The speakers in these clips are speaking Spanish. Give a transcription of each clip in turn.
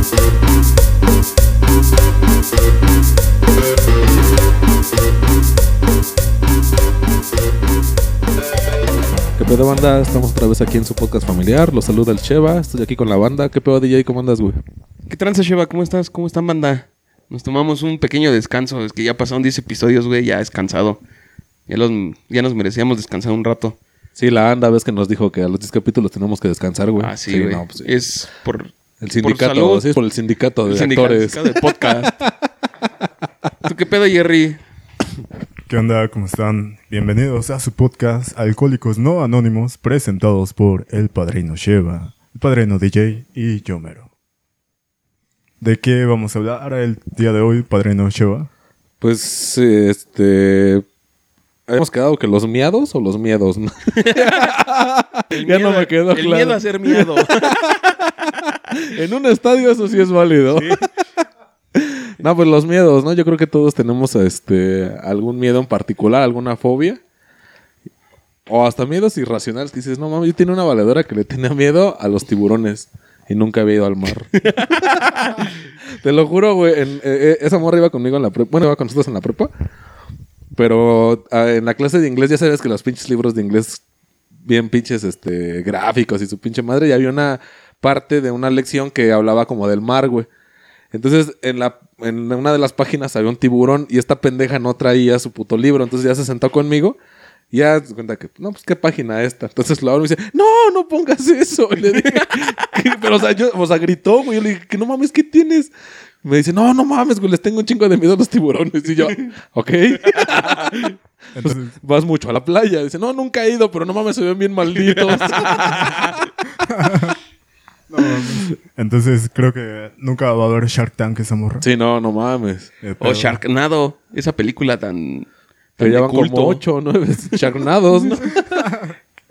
¿Qué pedo, banda? Estamos otra vez aquí en su podcast familiar. Los saluda el Cheva. Estoy aquí con la banda. ¿Qué pedo, DJ? ¿Cómo andas, güey? ¿Qué tranza, Sheva? ¿Cómo estás? ¿Cómo están, banda? Nos tomamos un pequeño descanso. Es que ya pasaron 10 episodios, güey. Ya descansado. Ya, los, ya nos merecíamos descansar un rato. Sí, la banda, ves que nos dijo que a los 10 capítulos tenemos que descansar, güey. Ah, sí, güey. no, pues sí. Es por El sindicato, salud. sí, es por el sindicato de el sindicato actores. de podcast. ¿Tú qué pedo, Jerry? ¿Qué onda? ¿Cómo están? Bienvenidos a su podcast Alcohólicos No Anónimos, presentados por El Padrino Sheva, El Padrino DJ y Yomero. ¿De qué vamos a hablar el día de hoy, Padrino Sheva? Pues, este... Hemos quedado que los miados o los miedos, ¿no? ya no me quedó el claro. miedo a ser miedo. En un estadio eso sí es válido. no, pues los miedos, ¿no? Yo creo que todos tenemos este algún miedo en particular, alguna fobia. O hasta miedos irracionales que dices, no mames, yo tenía una valedora que le tenía miedo a los tiburones y nunca había ido al mar. Te lo juro, güey. eh, eh, esa morra iba conmigo en la prepa. Bueno, iba con nosotros en la prepa. Pero ah, en la clase de inglés ya sabes que los pinches libros de inglés bien pinches este gráficos y su pinche madre y había una parte de una lección que hablaba como del mar, güey. Entonces, en la en una de las páginas había un tiburón y esta pendeja no traía su puto libro, entonces ya se sentó conmigo y ya se cuenta que, no, pues qué página esta. Entonces lo abro y me dice, no, no pongas eso. Y le dije, pero o sea, yo, o sea, gritó, güey. Yo le dije, que no mames, ¿qué tienes? Me dice, no, no mames, güey, les tengo un chingo de miedo a los tiburones. Y yo, ok. Entonces, Vas mucho a la playa. Dice, no, nunca he ido, pero no mames, se ven bien malditos. no, mames. entonces creo que nunca va a haber Shark Tank esa morra. sí, no, no mames. Eh, o pero- Sharknado. Esa película tan... De llevan culto, como ocho o nueve charnados, ¿no?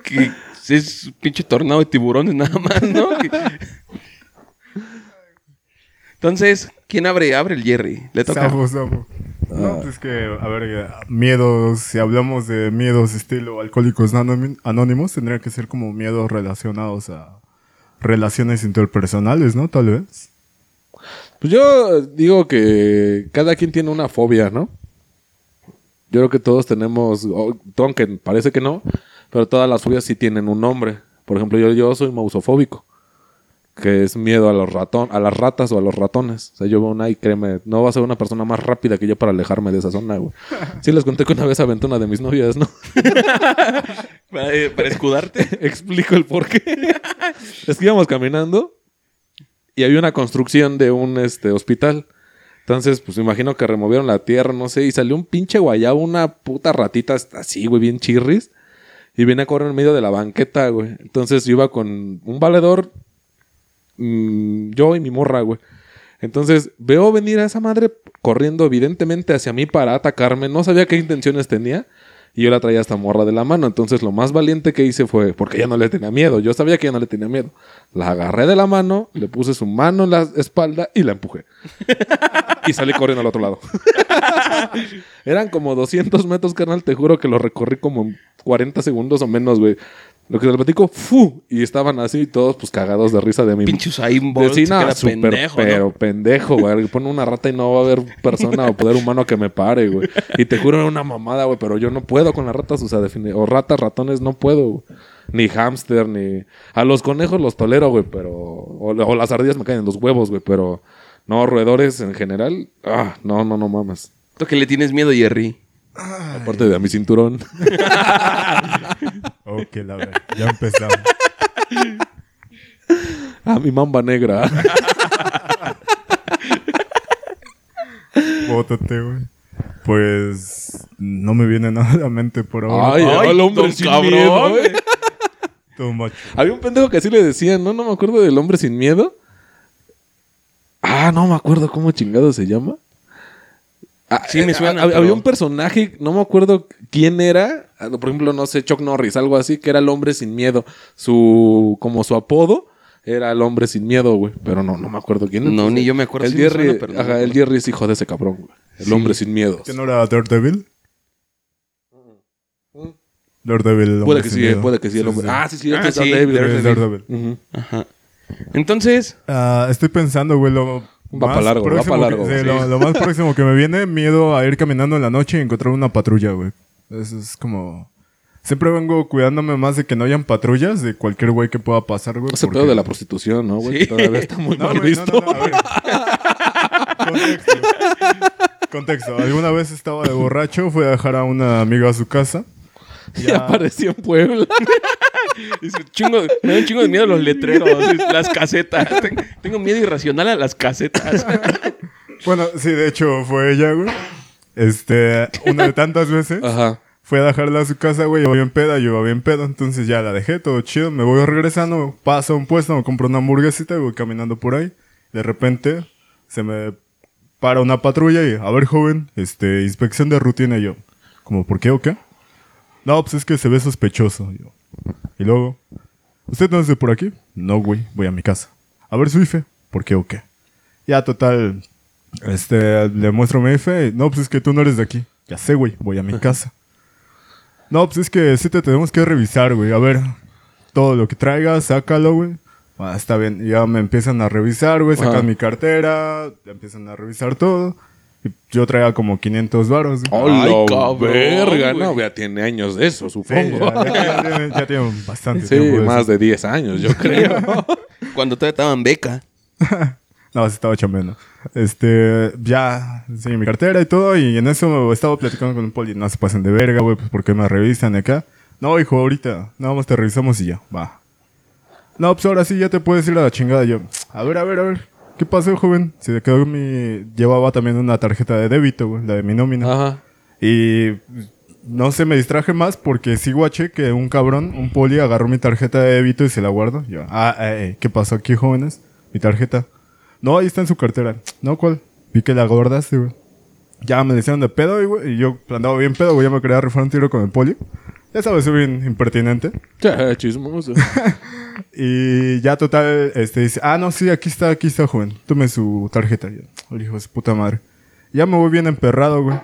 Que es un pinche tornado de tiburones nada más, ¿no? Que- Entonces, ¿quién abre? Abre el Jerry. Le toca. Sabo, sabo. No, pues que, a ver, miedos, si hablamos de miedos estilo alcohólicos Anónim- anónimos, tendría que ser como miedos relacionados a relaciones interpersonales, ¿no? Tal vez. Pues yo digo que cada quien tiene una fobia, ¿no? Yo creo que todos tenemos, aunque parece que no, pero todas las fobias sí tienen un nombre. Por ejemplo, yo, yo soy mausofóbico, que es miedo a los ratón, a las ratas o a los ratones. O sea, yo veo una y créeme, no va a ser una persona más rápida que yo para alejarme de esa zona, güey. Sí les conté que una vez aventé una de mis novias, ¿no? Para, eh, para escudarte. Explico el por qué. es que íbamos caminando y había una construcción de un este, hospital. Entonces, pues imagino que removieron la tierra, no sé, y salió un pinche guayabo, una puta ratita así, güey, bien chirris. Y viene a correr en medio de la banqueta, güey. Entonces yo iba con un valedor, mm, yo y mi morra, güey. Entonces veo venir a esa madre corriendo evidentemente hacia mí para atacarme. No sabía qué intenciones tenía. Y yo la traía hasta morra de la mano. Entonces lo más valiente que hice fue, porque ella no le tenía miedo. Yo sabía que ella no le tenía miedo. La agarré de la mano, le puse su mano en la espalda y la empujé. y salí corriendo al otro lado. Eran como 200 metros, carnal. Te juro que lo recorrí como en 40 segundos o menos, güey. Lo que te platico, ¡fu! Y estaban así todos pues cagados de risa de mi Pinche Usain Bolt. sí, no, súper, pendejo, ¿no? pero pendejo, güey. Pone una rata y no va a haber persona o poder humano que me pare, güey. Y te juro, era una mamada, güey. Pero yo no puedo con las ratas, o sea, defini- o ratas, ratones, no puedo, güey. Ni hámster, ni... A los conejos los tolero, güey, pero... O, o las ardillas me caen en los huevos, güey, pero... No, roedores en general... Ah, no, no, no mames. ¿Tú que le tienes miedo, Jerry? Aparte de a mi cinturón. Ok, la verdad. Ya empezamos. A mi mamba negra. Bótate, güey. Pues no me viene nada a la mente por ahora. Ay, Ay, el hombre sin cabrón, miedo, güey. Too. Había un pendejo que así le decían, ¿no? No me acuerdo del hombre sin miedo. Ah, no me acuerdo cómo chingado se llama. Ah, Sí, me eh, suena, pero- Había un personaje, no me acuerdo quién era. ah, Por ejemplo, no sé, Chuck Norris, algo así, que era el hombre sin miedo. Su, como su apodo era el hombre sin miedo, güey. Pero no, no me acuerdo quién. No, ni yo me acuerdo. El me Jerry, suena, pero no me ajá, el. Jerry es hijo de ese cabrón, güey. El Sí. hombre sin miedo. ¿Que no era Daredevil? Daredevil. el Puede hombre que sin sí, miedo. puede que sí, el hombre. Ah, sí, sí, este Ah, es Daredevil. Daredevil. Daredevil. Ujú. Ajá. Entonces, Ah, estoy pensando, güey, lo Va más pa' largo, va próximo pa' que- largo, sí. Lo, lo más próximo que me viene, miedo a ir caminando en la noche y encontrar una patrulla, güey. Eso es como... Siempre vengo cuidándome más de que no hayan patrullas de cualquier güey que pueda pasar, güey. Ese porque- pedo de la prostitución, ¿no, güey? Sí. Todavía está muy No, mal güey, visto. no, no, a ver. Contexto. Contexto. Alguna vez estaba de borracho, fui a dejar a una amiga a su casa. Y apareció en Puebla. dice, chingo, me da un chingo de miedo los letreros, las casetas. Ten- Tengo miedo irracional a las casetas. Bueno, sí, de hecho fue ella, güey. Este, una de tantas veces. Ajá. Fui a dejarla a su casa, güey, iba bien peda, yo bien pedo, entonces ya la dejé, todo chido, me voy regresando, paso a un puesto, me compro una hamburguesita y voy caminando por ahí. De repente se me para una patrulla y, a ver, joven, este, inspección de rutina y yo, como, ¿por qué o qué? No, pues es que se ve sospechoso. Yo. Y luego, ¿usted no es de por aquí? No, güey, voy a mi casa. A ver su IFE, ¿por qué o qué? Ya, total, este, le muestro mi IFE, no, pues es que tú no eres de aquí. Ya sé, güey, voy a mi casa. No, pues es que sí te tenemos que revisar, güey. A ver, todo lo que traigas, sácalo, güey. Ah, está bien. Ya me empiezan a revisar, güey. Sacan mi cartera, empiezan a revisar todo. Y yo traía como 500 varos. güey. ¡Hola, Ay, verga! No, ya tiene años de eso, Sí, supongo. ya, ya- ya tienen, ya tienen bastante Sí, tiempo. más eso. de 10 años, yo creo. Cuando todavía estaba en beca. No, se estaba chambeando. Este, ya, sí, mi cartera y todo. Y en eso estaba platicando con un poli. No se pasen de verga, güey, pues porque me revisan acá. No, hijo, ahorita, nada más te revisamos y ya, va. No, pues ahora sí ya te puedes ir a la chingada. Yo, a ver, a ver, a ver. ¿Qué pasó, joven? Se quedó mi. Llevaba también una tarjeta de débito, güey, la de mi nómina. Ajá. Y no sé, me distraje más porque sí guaché que un cabrón, un poli, agarró mi tarjeta de débito y se la guardó. Yo, ah, eh, eh, ¿qué pasó aquí, jóvenes? Mi tarjeta. No, ahí está en su cartera. No, ¿cuál? Vi que la guardaste, güey. Ya me decían de pedo, güey, y yo andaba bien pedo, güey, ya me quería rifar un tiro con el poli. Ya sabes, soy bien impertinente. Ya, chismoso. Y ya total, este dice, ah, no, sí, aquí está, aquí está, joven. Tome su tarjeta. Yo, el hijo de su puta madre. Ya me voy bien emperrado, güey.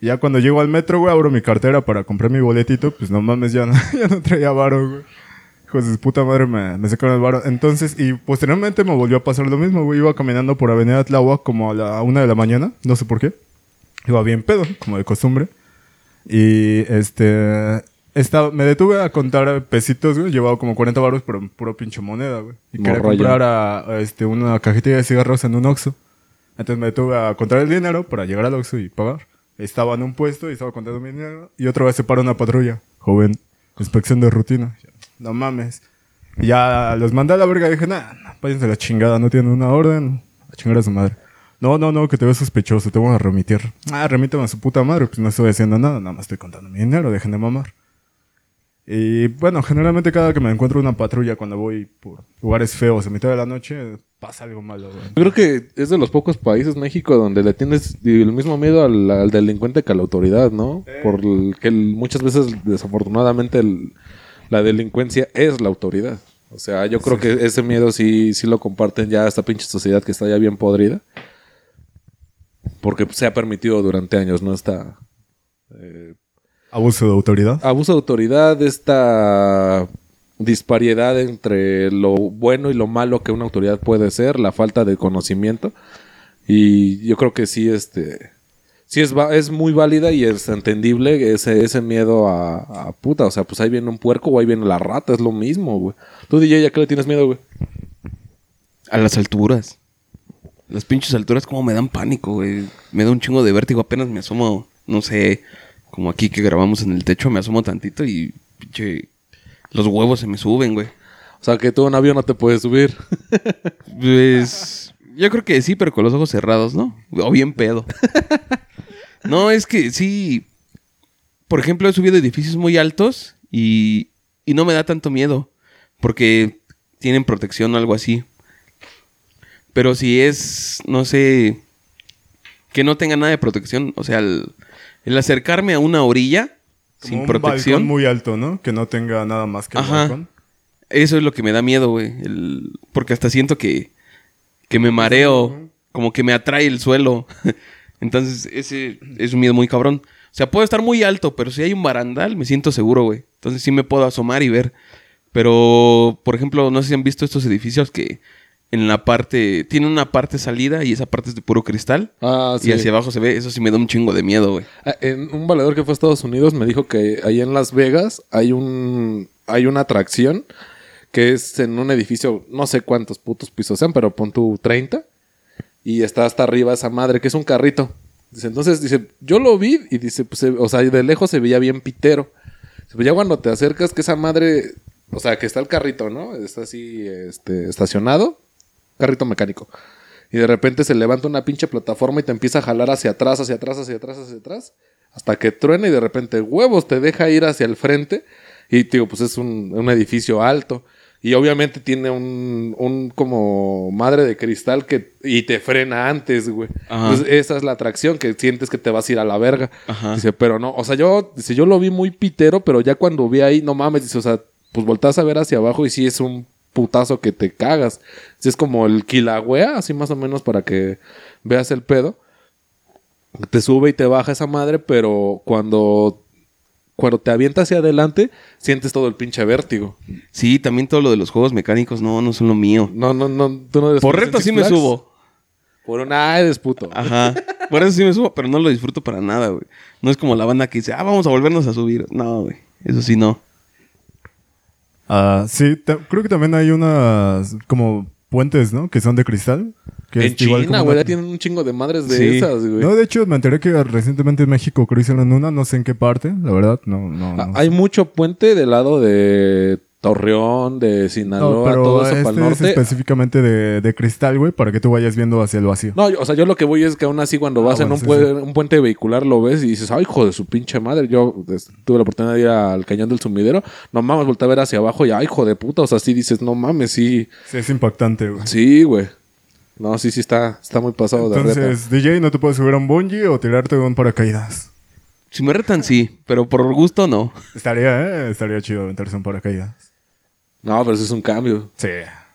Y ya cuando llego al metro, güey, abro mi cartera para comprar mi boletito. Pues no mames, ya no, ya no traía varo, güey. Hijos de su puta madre me, me sacaron el varo. Entonces, y posteriormente me volvió a pasar lo mismo, güey. Iba caminando por Avenida Tláhuac como a la una de la mañana. No sé por qué. Iba bien pedo, como de costumbre. Y este. Estaba, me detuve a contar pesitos, güey. Llevaba como 40 baros, pero en puro pinche moneda, güey. Y quería Morralla. comprar a, a, este, una cajetilla de cigarros en un Oxxo. Entonces me detuve a contar el dinero para llegar al Oxxo y pagar. Estaba en un puesto y estaba contando mi dinero. Y otra vez se para una patrulla. Joven, inspección de rutina. No mames. Y ya los mandé a la verga y dije, nah, nah, váyanse la chingada, no tienen una orden. A chingar a su madre. No, no, no, que te ves sospechoso, te voy a remitir. Ah, remítame a su puta madre, pues no estoy haciendo nada, nada más estoy contando mi dinero, dejen de mamar. Y bueno, generalmente cada que me encuentro una patrulla cuando voy por lugares feos a mitad de la noche, pasa algo malo, güey. Yo creo que es de los pocos países, México, donde le tienes el mismo miedo al, al delincuente que a la autoridad, ¿no? Por el- que el- muchas veces, desafortunadamente, el- la delincuencia es la autoridad. O sea, yo creo que ese miedo sí, sí lo comparten ya esta pinche sociedad que está ya bien podrida. Porque se ha permitido durante años, ¿no? Esta eh, Abuso de autoridad. abuso de autoridad, esta disparidad entre lo bueno y lo malo que una autoridad puede ser, la falta de conocimiento. Y yo creo que sí, este. Sí es, es muy válida y es entendible ese, ese miedo a, a puta. O sea, pues ahí viene un puerco o ahí viene la rata, es lo mismo, güey. Tú, DJ, ¿ya qué le tienes miedo, güey? A las alturas. Las pinches alturas como me dan pánico, güey. Me da un chingo de vértigo. Apenas me asomo, no sé, como aquí que grabamos en el techo, me asomo tantito y pinche... Los huevos se me suben, güey. O sea, que tú en un avión no te puedes subir. Pues... Yo creo que sí, pero con los ojos cerrados, ¿no? O bien pedo. no, es que sí... Por ejemplo, he subido edificios muy altos y, y no me da tanto miedo. Porque tienen protección o algo así. Pero si es, no sé, que no tenga nada de protección, o sea, el, el acercarme a una orilla Como sin un protección, balcón muy alto, ¿no? Que no tenga nada más que el Ajá. balcón. eso es lo que me da miedo, güey. el- Porque hasta siento que, que me mareo, como que me atrae el suelo. Entonces, ese es un miedo muy cabrón. O sea, puedo estar muy alto, pero si hay un barandal, me siento seguro, güey. Entonces sí me puedo asomar y ver. Pero, por ejemplo, no sé si han visto estos edificios que en la parte... Tiene una parte salida y esa parte es de puro cristal. Ah, sí. Y hacia abajo se ve, eso sí me da un chingo de miedo, güey. Ah, En un valedor que fue a Estados Unidos me dijo que ahí en Las Vegas hay un hay una atracción que es en un edificio, no sé cuántos putos pisos sean, pero pon tu 30 y está hasta arriba esa madre que es un carrito. Dice, entonces dice, yo lo vi y dice, pues, o sea, de lejos se veía bien pitero. Dice, pues ya cuando te acercas que esa madre, o sea, que está el carrito, ¿no? Está así este estacionado, carrito mecánico. Y de repente se levanta una pinche plataforma y te empieza a jalar hacia atrás, hacia atrás, hacia atrás, hacia atrás. Hasta que truena y de repente huevos te deja ir hacia el frente. Y digo, pues es un, un edificio alto. Y obviamente tiene un, un como madre de cristal que y te frena antes, güey. Ajá. Entonces esa es la atracción que sientes que te vas a ir a la verga. Ajá. Dice, pero no, o sea, yo, dice, yo lo vi muy pitero, pero ya cuando vi ahí, no mames, dice, o sea, pues voltás a ver hacia abajo y sí es un putazo que te cagas. Sí, es como el Kilauea, así más o menos para que veas el pedo. Te sube y te baja esa madre, pero cuando, cuando te avienta hacia adelante, sientes todo el pinche vértigo. Sí, también todo lo de los juegos mecánicos, no, no son lo mío. No, no, no, tú no eres Por reto sí me subo. Por una, eres puto. Ajá. Por eso sí me subo, pero no lo disfruto para nada, güey. No es como la banda que dice, ah, vamos a volvernos a subir. No, güey. Eso sí, no. Ah, sí, creo que también hay unas como puentes, ¿no? Que son de cristal. Que en es China, güey, una- ya tienen un chingo de madres de Sí. esas, güey. No, de hecho, me enteré que recientemente en México hicieron una, no sé en qué parte, la verdad, no, no. Ah, no Hay sé. mucho puente del lado de Torreón, de Sinaloa, No, pero todo eso este para el es norte. específicamente de, de cristal, güey, para que tú vayas viendo hacia el vacío. No, yo- o sea, yo lo que voy es que aún así cuando vas Ah, en bueno, un, sí, pue- un puente vehicular lo ves y dices, ay, hijo de su pinche madre. Yo tuve la oportunidad de ir al cañón del sumidero. No mames, volteé a ver hacia abajo y, ay, hijo de puta. O sea, sí dices, no mames, sí. Sí, es impactante, güey. Sí, güey. No, sí, sí está, está muy pasado de. Entonces, DJ, ¿no te puedes subir a un bungee o tirarte de un paracaídas? Si me retan, sí, pero por gusto no. Estaría, ¿eh? Estaría chido aventarse un paracaídas. No, pero eso es un cambio. Sí.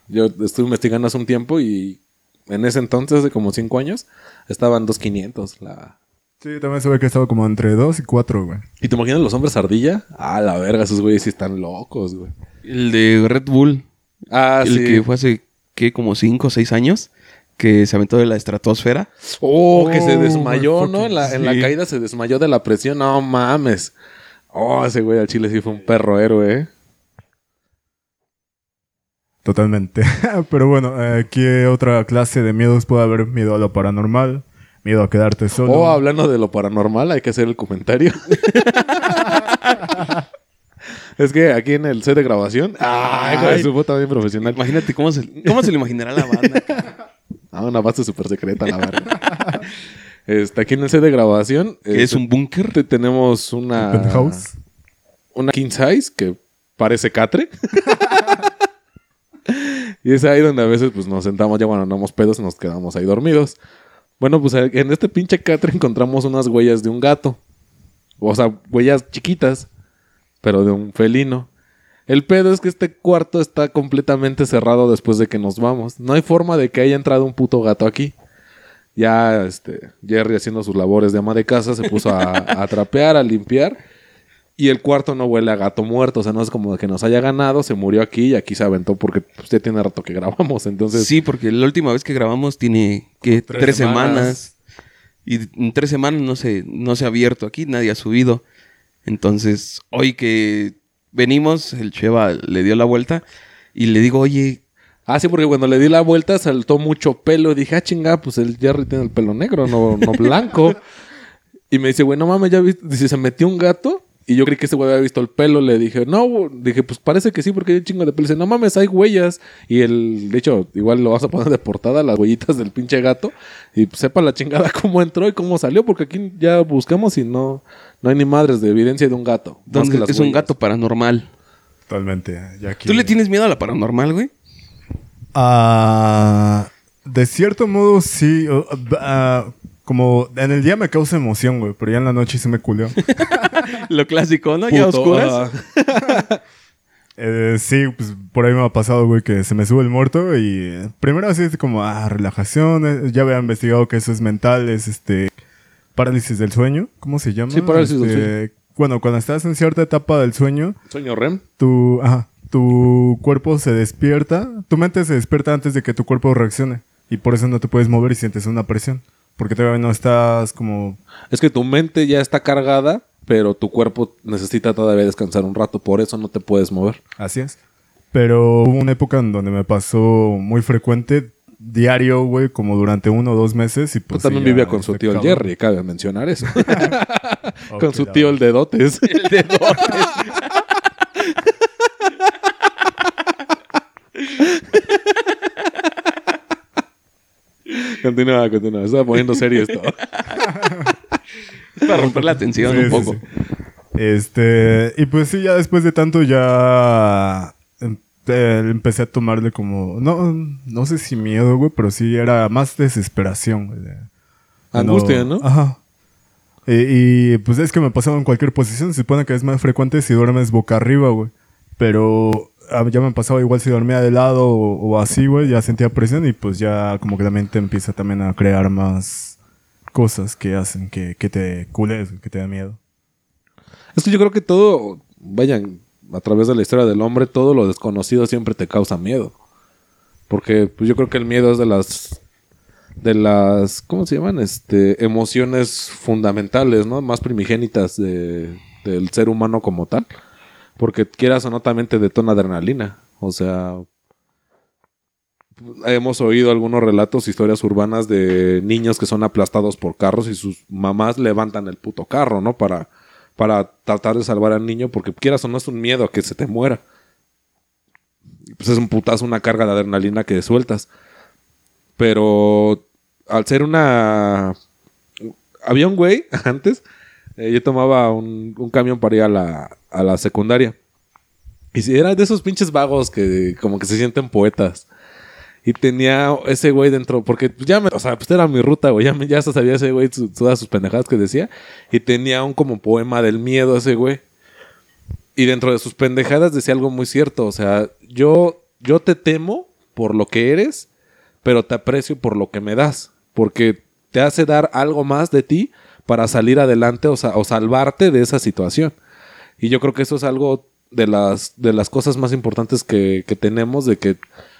Yo estuve investigando hace un tiempo y en ese entonces, de como cinco años, estaban 2.500 la, Sí, también se ve que estaba como entre 2 y 4, güey. ¿Y te imaginas los hombres ardilla? Ah, la verga, esos güeyes sí están locos, güey. El de Red Bull, Ah, el sí. que fue hace, ¿qué? Como 5 o 6 años, que se aventó de la estratosfera. Oh, que se Oh, desmayó, ¿no? En la, en la sí. caída se desmayó de la presión. No mames. Oh, ese güey al chile sí fue un perro héroe, ¿eh? Totalmente. Pero bueno, eh, ¿qué otra clase de miedos puede haber? Miedo a lo paranormal, miedo a quedarte solo. Oh, hablando de lo paranormal, hay que hacer el comentario. es que aquí en el set de grabación. ¡Ay, de su bien profesional! Imagínate cómo se, cómo se lo imaginará la banda. Ah, una base súper secreta, la verdad. este, aquí en el set de grabación. que es este, un búnker. te- tenemos una. Penthouse. una king size que parece catre. y es ahí donde a veces pues nos sentamos ya cuando andamos pedos y nos quedamos ahí dormidos. Bueno, pues en este pinche catre encontramos unas huellas de un gato. O sea, huellas chiquitas, pero de un felino. El pedo es que este cuarto está completamente cerrado después de que nos vamos. No hay forma de que haya entrado un puto gato aquí. Ya, este, Jerry haciendo sus labores de ama de casa se puso a, a trapear, a limpiar. Y el cuarto no huele a gato muerto. O sea, no es como que nos haya ganado, se murió aquí y aquí se aventó porque pues, ya tiene rato que grabamos. Entonces, Sí, porque la última vez que grabamos tiene que Tres tres, semanas. semanas. Y en tres semanas no se, no se ha abierto aquí, nadie ha subido. Entonces, hoy que venimos, el Cheva le dio la vuelta y le digo, oye, Ah, sí, porque cuando le di la vuelta saltó mucho pelo. Dije, ah, chinga, pues el Jerry tiene el pelo negro, no, no blanco. y me dice, güey, no mames, ya viste. Dice, se metió un gato. Y yo creí que ese güey había visto el pelo. Le dije, no, güey". dije, pues parece que sí, porque hay un chingo de pelo. Dice, no mames, hay huellas. Y el, de hecho, igual lo vas a poner de portada, las huellitas del pinche gato. Y pues, sepa la chingada cómo entró y cómo salió, porque aquí ya buscamos y no, no hay ni madres de evidencia de un gato. más ¿dónde que las es un huellas. gato paranormal? Totalmente. ya aquí- ¿Tú le tienes miedo a la paranormal, güey? Ah, de cierto modo, sí. ah, como en el día me causa emoción, güey, pero ya en la noche se me culió. Lo clásico, ¿no? Ya Puto, oscuras. Eh, sí, pues por ahí me ha pasado, güey, que se me sube el muerto y eh, primero así es como, ah, relajación, eh, ya había investigado que eso es mental, es este, parálisis del sueño, ¿cómo se llama? Sí, parálisis del Este, Bueno, cuando estás en cierta etapa del sueño, Sueño REM. tu, ajá, tu cuerpo se despierta, tu mente se despierta antes de que tu cuerpo reaccione. Y por eso no te puedes mover y sientes una presión. Porque todavía no estás como... Es que tu mente ya está cargada, pero tu cuerpo necesita todavía descansar un rato. Por eso no te puedes mover. Así es. Pero hubo una época en donde me pasó muy frecuente, diario, güey, como durante uno o dos meses. Y Yo pues también sí, ya vivía con su tío el. Jerry, cabe mencionar eso. Con su tío el de dotes. El de continúa, continúa. Estaba poniendo serio esto. Para romper la tensión Sí, un poco. sí. Este, y pues sí, ya después de tanto ya em- empecé a tomarle como, no, no sé si miedo, güey, pero sí era más desesperación, güey. Angustia, ¿no? Ajá. Y, y, pues es que me pasaba en cualquier posición, se supone que es más frecuente si duermes boca arriba, güey. Pero ya me pasaba igual si dormía de lado o, o así, güey, ya sentía presión y pues ya como que la mente empieza también a crear más cosas que hacen que, que te cules, que te da miedo. Es que yo creo que todo, vayan, a través de la historia del hombre, todo lo desconocido siempre te causa miedo. Porque pues, yo creo que el miedo es de las de las ¿cómo se llaman? Este emociones fundamentales, ¿no? Más primigénitas de- del ser humano como tal. Porque quieras o no también te detona adrenalina, o sea, hemos oído algunos relatos, historias urbanas de niños que son aplastados por carros y sus mamás levantan el puto carro, ¿no? Para, para tratar de salvar al niño, porque quieras o no es un miedo a que se te muera. Pues es un putazo, una carga de adrenalina que sueltas. Pero al ser una... Había un güey antes, eh, yo tomaba un, un camión para ir a la, a la secundaria. Y si era de esos pinches vagos que como que se sienten poetas. Y tenía ese güey dentro, porque ya me, o sea, pues era mi ruta, güey. Ya, me- ya sabía ese güey todas sus pendejadas que decía. Y tenía un como poema del miedo ese güey. Y dentro de sus pendejadas decía algo muy cierto. O sea, yo, yo te temo por lo que eres, pero te aprecio por lo que me das. Porque te hace dar algo más de ti para salir adelante o, o salvarte de esa situación. Y yo creo que eso es algo de las, de las cosas más importantes que, que tenemos, de que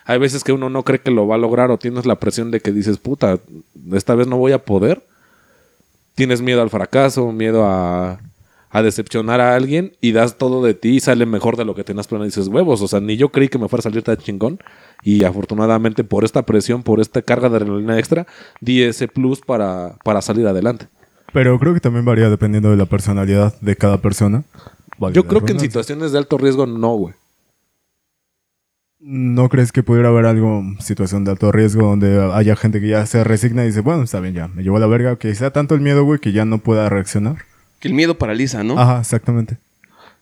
hay veces que uno no cree que lo va a lograr o tienes la presión de que dices, puta, esta vez no voy a poder. Tienes miedo al fracaso, miedo a, decepcionar a alguien y das todo de ti y sale mejor de lo que tenías planeado dices, huevos, o sea, ni yo creí que me fuera a salir tan chingón y afortunadamente por esta presión, por esta carga de adrenalina extra, di ese plus para, para salir adelante. Pero creo que también varía dependiendo de la personalidad de cada persona. Yo creo que en situaciones de alto riesgo no, güey. ¿No crees que pudiera haber algo, situación de alto riesgo, donde haya gente que ya se resigna y dice, bueno, está bien, ya, me llevó a la verga, que sea tanto el miedo, güey, que ya no pueda reaccionar? Que el miedo paraliza, ¿no? Ajá, exactamente.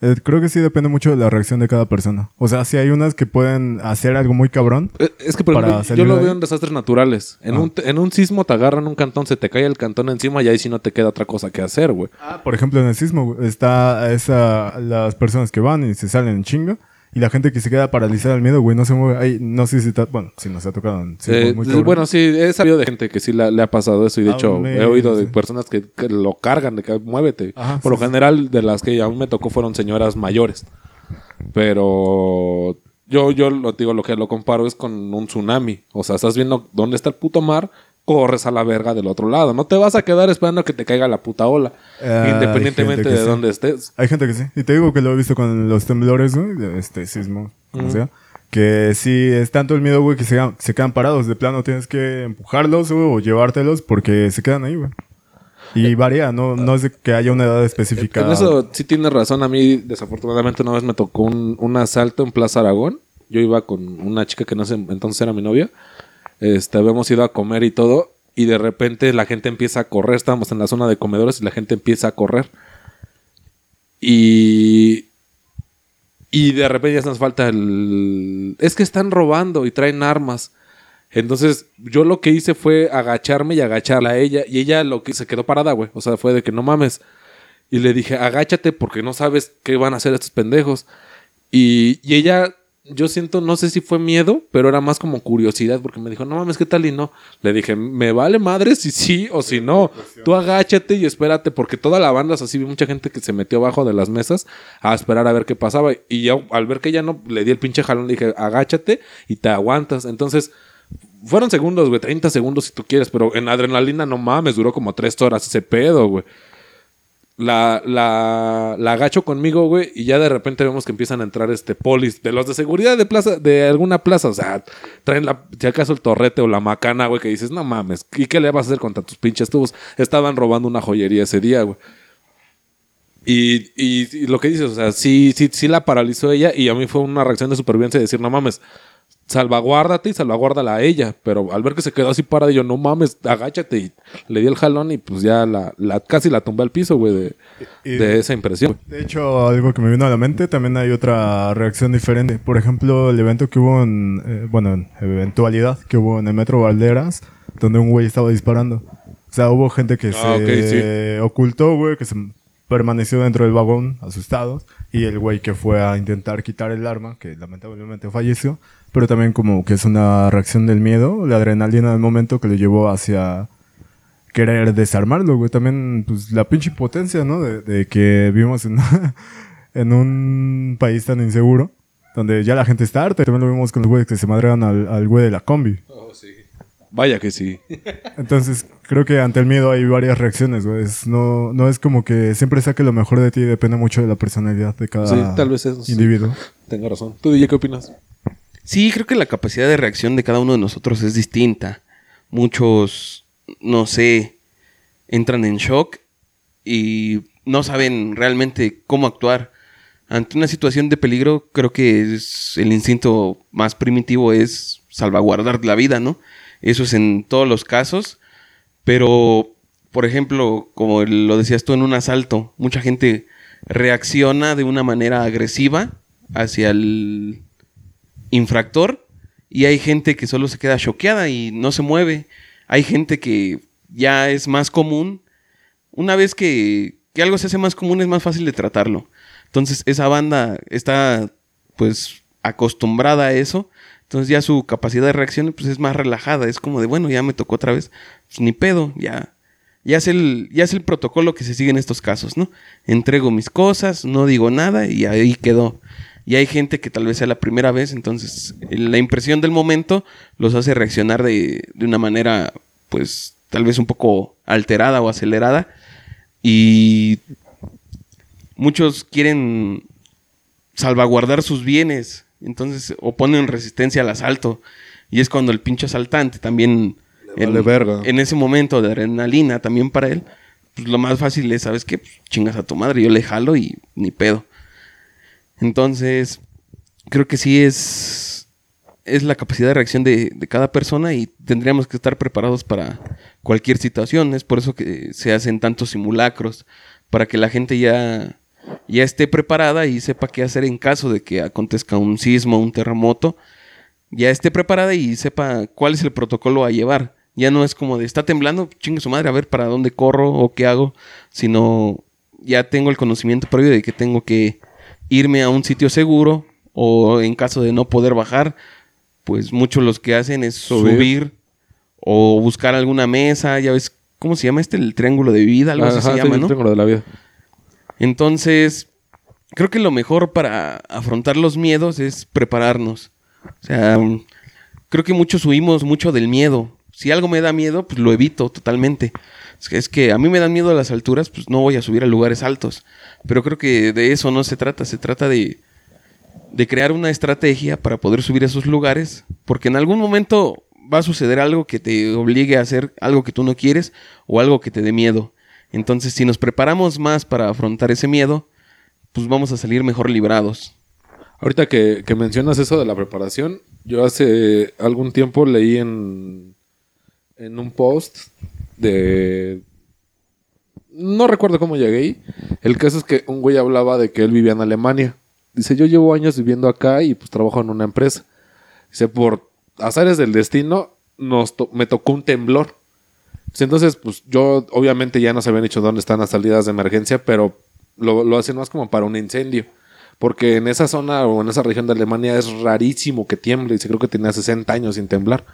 Eh, creo que sí depende mucho de la reacción de cada persona. O sea, si hay unas que pueden hacer algo muy cabrón. Eh, Es que, por Para ejemplo, yo lo veo en desastres naturales. En, Ah. un, en un sismo te agarran un cantón, se te cae el cantón encima y ahí sí no te queda otra cosa que hacer, güey. Por ejemplo, en el sismo está esa, las personas que van y se salen en chinga. Y la gente que se queda paralizada al miedo, güey, no se mueve. Ay, no sé si está, bueno, si nos ha tocado. sismos Eh, muy bueno, sí, he sabido de gente que sí la- le ha pasado eso y de Ah, hecho me- he oído de sí. personas que, que lo cargan, de que muévete. Ajá, Por sí, lo sí. general, de las que a mí me tocó fueron señoras mayores. Pero yo, yo lo digo, lo que lo comparo es con un tsunami. O sea, estás viendo dónde está el puto mar, corres a la verga del otro lado. No te vas a quedar esperando a que te caiga la puta ola. Ah, independientemente de sí. dónde estés. Hay gente que sí. Y te digo que lo he visto con los temblores, güey, de este sismo, como sea. Que sí es tanto el miedo, güey, que se, quedan- se quedan parados. De plano tienes que empujarlos, güey, o llevártelos porque se quedan ahí, güey. Y varía, no, no es que haya una edad específica. En eso sí tienes razón. A mí, desafortunadamente, una vez me tocó un, un asalto en Plaza Aragón. Yo iba con una chica que no sé, entonces era mi novia. Este, habíamos ido a comer y todo. Y de repente la gente empieza a correr. Estábamos en la zona de comedores y la gente empieza a correr. Y. Y de repente ya nos falta el. Es que están robando y traen armas. Entonces, yo lo que hice fue agacharme y agacharla a ella. Y ella lo que se quedó parada, güey. O sea, fue de que no mames. Y le dije, agáchate porque no sabes qué van a hacer estos pendejos. Y, y ella yo siento, no sé si fue miedo, pero era más como curiosidad, porque me dijo, no mames, ¿qué tal? Y no. Le dije, me vale madre si sí o si no. Tú agáchate y espérate, porque toda la banda es así, vi mucha gente que se metió abajo de las mesas a esperar a ver qué pasaba. Y yo, al ver que ya no, le di el pinche jalón, le dije, agáchate y te aguantas. Entonces, fueron segundos, güey, 30 segundos si tú quieres, pero en adrenalina no mames, duró como tres horas ese pedo, güey la, la, la agacho conmigo, güey, y ya de repente vemos que empiezan a entrar este polis de los de seguridad de plaza, de alguna plaza, o sea, traen la, si acaso el torrete o la macana, güey, que dices, no mames, ¿y qué le vas a hacer contra tus pinches tubos? Estaban robando una joyería ese día, güey. Y, y, y, lo que dices, o sea, sí, sí, sí la paralizó ella y a mí fue una reacción de supervivencia de decir, no mames, salvaguárdate y salvaguárdala a ella. Pero al ver que se quedó así parada, yo, no mames, agáchate. Y le di el jalón y pues ya la, la casi la tumbé al piso, güey, de, de, esa impresión. De hecho, algo que me vino a la mente, también hay otra reacción diferente. Por ejemplo, el evento que hubo en, eh, bueno, eventualidad que hubo en el Metro Valderas, donde un güey estaba disparando. O sea, hubo gente que ah, se ocultó, güey, que se permaneció dentro del vagón, asustados. Y el güey que fue a intentar quitar el arma, que lamentablemente falleció, pero también como que es una reacción del miedo, la adrenalina del momento que lo llevó hacia querer desarmarlo, güey. También, pues, la pinche impotencia, ¿no? De, que vivimos en, en un país tan inseguro, donde ya la gente está harta. También lo vimos con los güeyes que se madrean al, al güey de la combi. Oh, sí. Vaya que sí. Entonces, creo que ante el miedo hay varias reacciones, güey. no, no es como que siempre saque lo mejor de ti, depende mucho de la personalidad de cada sí, tal vez individuo. Tenga razón. ¿Tú, DJ, qué opinas? Sí, creo que la capacidad de reacción de cada uno de nosotros es distinta. Muchos, no sé, entran en shock y no saben realmente cómo actuar. Ante una situación de peligro, creo que es, el instinto más primitivo es salvaguardar la vida, ¿no? Eso es en todos los casos. Pero, por ejemplo, como lo decías tú en un asalto, mucha gente reacciona de una manera agresiva hacia el, infractor y hay gente que solo se queda choqueada y no se mueve. Hay gente que ya es más común. Una vez que, que algo se hace más común es más fácil de tratarlo. Entonces esa banda está pues acostumbrada a eso. Entonces ya su capacidad de reacción pues es más relajada. Es como de, bueno, ya me tocó otra vez. Pues ni pedo, ya. Ya es, el, ya es el protocolo que se sigue en estos casos, ¿no? Entrego mis cosas, no digo nada y ahí quedó y hay gente que tal vez sea la primera vez, entonces la impresión del momento los hace reaccionar de, una manera, pues tal vez un poco alterada o acelerada. Y muchos quieren salvaguardar sus bienes, entonces oponen resistencia al asalto. Y es cuando el pinche asaltante también, en, ese momento de adrenalina también para él, pues lo más fácil es, ¿sabes qué? Pues, chingas a tu madre, yo le jalo y ni pedo. Entonces, creo que sí es, es la capacidad de reacción de, cada persona y tendríamos que estar preparados para cualquier situación. Es por eso que se hacen tantos simulacros, para que la gente ya, ya esté preparada y sepa qué hacer en caso de que acontezca un sismo, un terremoto. Ya esté preparada y sepa cuál es el protocolo a llevar. Ya no es como de está temblando, chingue su madre, a ver para dónde corro o qué hago, sino ya tengo el conocimiento previo de que tengo que irme a un sitio seguro o en caso de no poder bajar, pues muchos los que hacen es subir, o buscar alguna mesa, ya ves, ¿cómo se llama este? El triángulo de vida, algo así se llama, El triángulo de la vida. Entonces, creo que lo mejor para afrontar los miedos es prepararnos. O sea, creo que muchos huimos mucho del miedo. Si algo me da miedo, pues lo evito totalmente. Es que a mí me dan miedo a las alturas, pues no voy a subir a lugares altos. Pero creo que de eso no se trata, se trata de, de crear una estrategia para poder subir a esos lugares, porque en algún momento va a suceder algo que te obligue a hacer algo que tú no quieres o algo que te dé miedo. Entonces, si nos preparamos más para afrontar ese miedo, pues vamos a salir mejor librados. Ahorita que, que mencionas eso de la preparación, yo hace algún tiempo leí en, en un post de no recuerdo cómo llegué ahí. El caso es que un güey hablaba de que él vivía en Alemania. Dice, yo llevo años viviendo acá y pues trabajo en una empresa. Dice, por azares del destino, nos me tocó un temblor. entonces, pues yo obviamente ya no se habían dicho dónde están las salidas de emergencia, pero lo, lo hacen más como para un incendio. porque en esa zona o en esa región de Alemania es rarísimo que tiemble. Dice, creo que tenía 60 años sin temblar.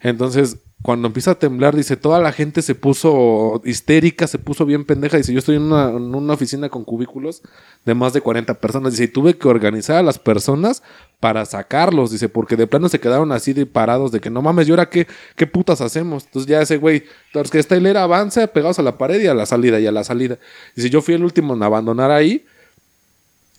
Entonces, cuando empieza a temblar, dice, toda la gente se puso histérica, se puso bien pendeja. Dice, yo estoy en una, oficina con cubículos de más de 40 personas. Dice, y tuve que organizar a las personas para sacarlos. Dice, porque de plano se quedaron así de parados de que no mames, ¿y ahora qué, qué putas hacemos? Entonces ya ese güey, los que está hilera avanza pegados a la pared y a la salida y a la salida. Dice, yo fui el último en abandonar ahí.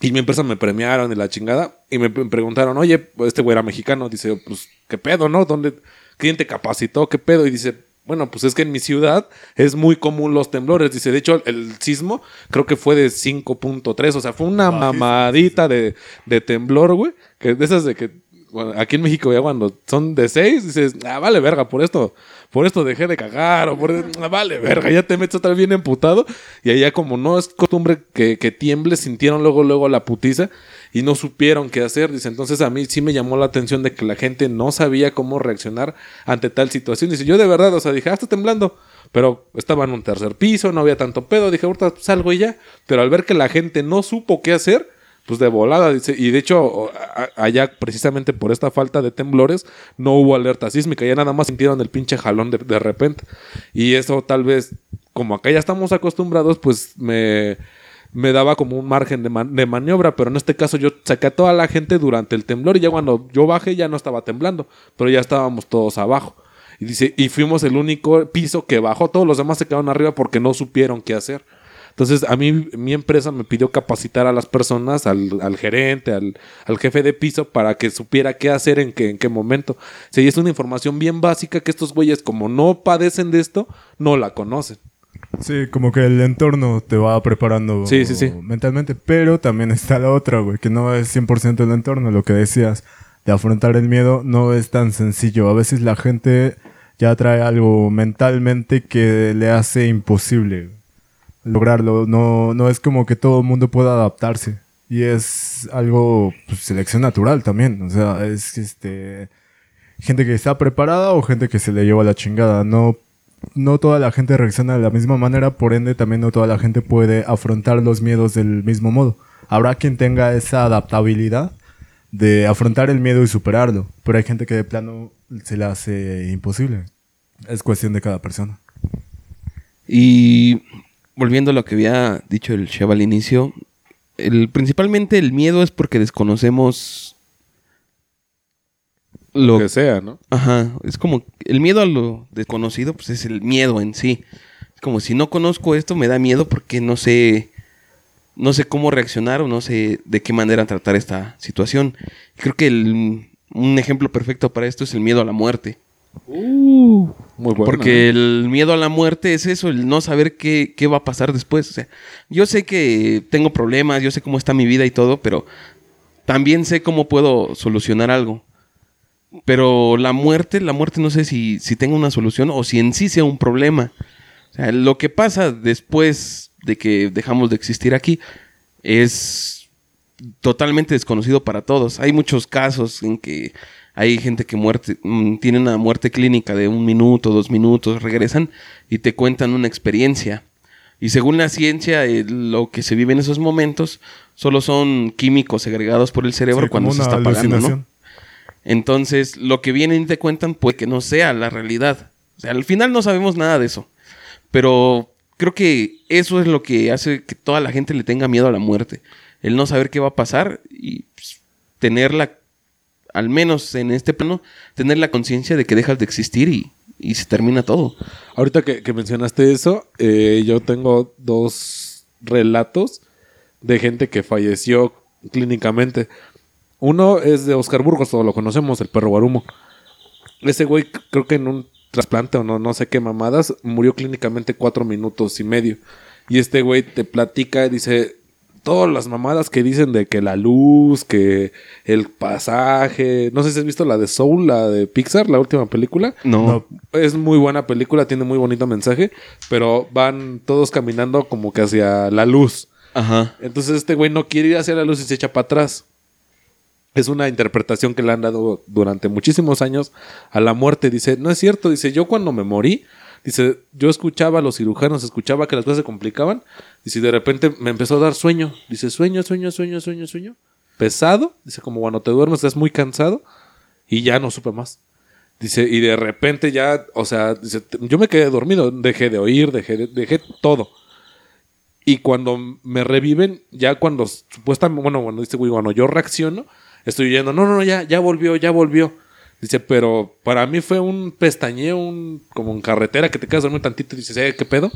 Y mi empresa me premiaron y la chingada. Y me pre- preguntaron, oye, pues, este güey era mexicano. Dice, pues, ¿qué pedo, no? ¿Dónde? ¿Quién te capacitó? ¿Qué pedo? Y dice, bueno, pues es que en mi ciudad es muy común los temblores. Dice, de hecho, el sismo creo que fue de 5.3. O sea, fue una mamadita de, de temblor, güey. Que de esas de que aquí en México ya cuando son de 6, dices, ah, vale verga, por esto, por esto dejé de cagar, o por ah, vale verga, ya te metes otra vez bien emputado. Y allá como no es costumbre que, que tiemble, sintieron luego, luego la putiza y no supieron qué hacer. Dice, entonces a mí sí me llamó la atención de que la gente no sabía cómo reaccionar ante tal situación. Dice, yo de verdad, o sea, dije, ah, está temblando. Pero estaba en un tercer piso, no había tanto pedo. Dije, ahorita salgo y ya. Pero al ver que la gente no supo qué hacer, pues de volada, dice. Y de hecho, allá, precisamente por esta falta de temblores, no hubo alerta sísmica. Ya nada más sintieron el pinche jalón de, de repente. Y eso tal vez, como acá ya estamos acostumbrados, pues me me daba como un margen de, man- de maniobra, pero en este caso yo saqué a toda la gente durante el temblor y ya cuando yo bajé ya no estaba temblando, pero ya estábamos todos abajo. Y dice, y fuimos el único piso que bajó, todos los demás se quedaron arriba porque no supieron qué hacer. Entonces, a mí, mi empresa me pidió capacitar a las personas, al, al gerente, al, al jefe de piso, para que supiera qué hacer en qué, en qué momento. Sí, es una información bien básica que estos güeyes, como no padecen de esto, no la conocen. Sí, como que el entorno te va preparando Sí, sí, sí. mentalmente, pero también está la otra, güey, que no es 100% el entorno, lo que decías, de afrontar el miedo no es tan sencillo. A veces la gente ya trae algo mentalmente que le hace imposible lograrlo. No, no es como que todo el mundo pueda adaptarse. Y es algo, pues, selección natural también. O sea, es este gente que está preparada o gente que se le lleva la chingada. No, no toda la gente reacciona de la misma manera, por ende también no toda la gente puede afrontar los miedos del mismo modo. Habrá quien tenga esa adaptabilidad de afrontar el miedo y superarlo, pero hay gente que de plano se le hace imposible. Es cuestión de cada persona. Y volviendo a lo que había dicho el chef al inicio, el, principalmente el miedo es porque desconocemos lo que sea, ¿no? Ajá, es como el miedo a lo desconocido, pues es el miedo en sí. Es como si no conozco esto, me da miedo porque no sé no sé cómo reaccionar o no sé de qué manera tratar esta situación. Creo que el- un ejemplo perfecto para esto es el miedo a la muerte. Muy bueno. Porque el miedo a la muerte es eso, el no saber qué, qué va a pasar después. O sea, yo sé que tengo problemas, yo sé cómo está mi vida y todo, pero también sé cómo puedo solucionar algo. Pero la muerte, la muerte no sé si, si tenga una solución o si en sí sea un problema. O sea, lo que pasa después de que dejamos de existir aquí es totalmente desconocido para todos. Hay muchos casos en que hay gente que muerte, mm, tiene una muerte clínica de un minuto, dos minutos, regresan y te cuentan una experiencia. Y según la ciencia, eh, lo que se vive en esos momentos solo son químicos segregados por el cerebro Sí, cuando se está apagando, ¿no? Entonces, lo que vienen y te cuentan puede que no sea la realidad. O sea, al final no sabemos nada de eso. Pero creo que eso es lo que hace que toda la gente le tenga miedo a la muerte. El no saber qué va a pasar y pues, tenerla, al menos en este plano, tener la conciencia de que dejas de existir y, se termina todo. Ahorita que, mencionaste eso, eh, yo tengo dos relatos de gente que falleció clínicamente. Uno es de Oscar Burgos, todos lo conocemos, el perro guarumo. Ese güey, creo que en un trasplante o no, no sé qué mamadas, murió clínicamente cuatro minutos y medio. Y este güey te platica y dice todas las mamadas que dicen de que la luz, que el pasaje. No sé si has visto la de Soul, la de Pixar, la última película. No. Es muy buena película, tiene muy bonito mensaje, pero van todos caminando como que hacia la luz. Ajá. Entonces este güey no quiere ir hacia la luz y se echa para atrás. Es una interpretación que le han dado durante muchísimos años a la muerte. Dice, no es cierto, dice, yo cuando me morí Dice, yo escuchaba a los cirujanos, escuchaba que las cosas se complicaban. Dice, y de repente me empezó a dar sueño. Dice, sueño, sueño, sueño, sueño, sueño. Pesado. Dice, como cuando te duermes estás muy cansado. Y ya no supe más. Dice, y de repente ya, o sea, dice, yo me quedé dormido. Dejé de oír, dejé, de- dejé todo. Y cuando me reviven, ya cuando supuestamente, bueno, cuando dice, güey, cuando yo reacciono, estoy oyendo, no, no, no, ya, ya volvió, ya volvió. Dice, pero para mí fue un pestañeo, un, como en carretera que te quedas dormido tantito y dices, eh, ¿qué pedo?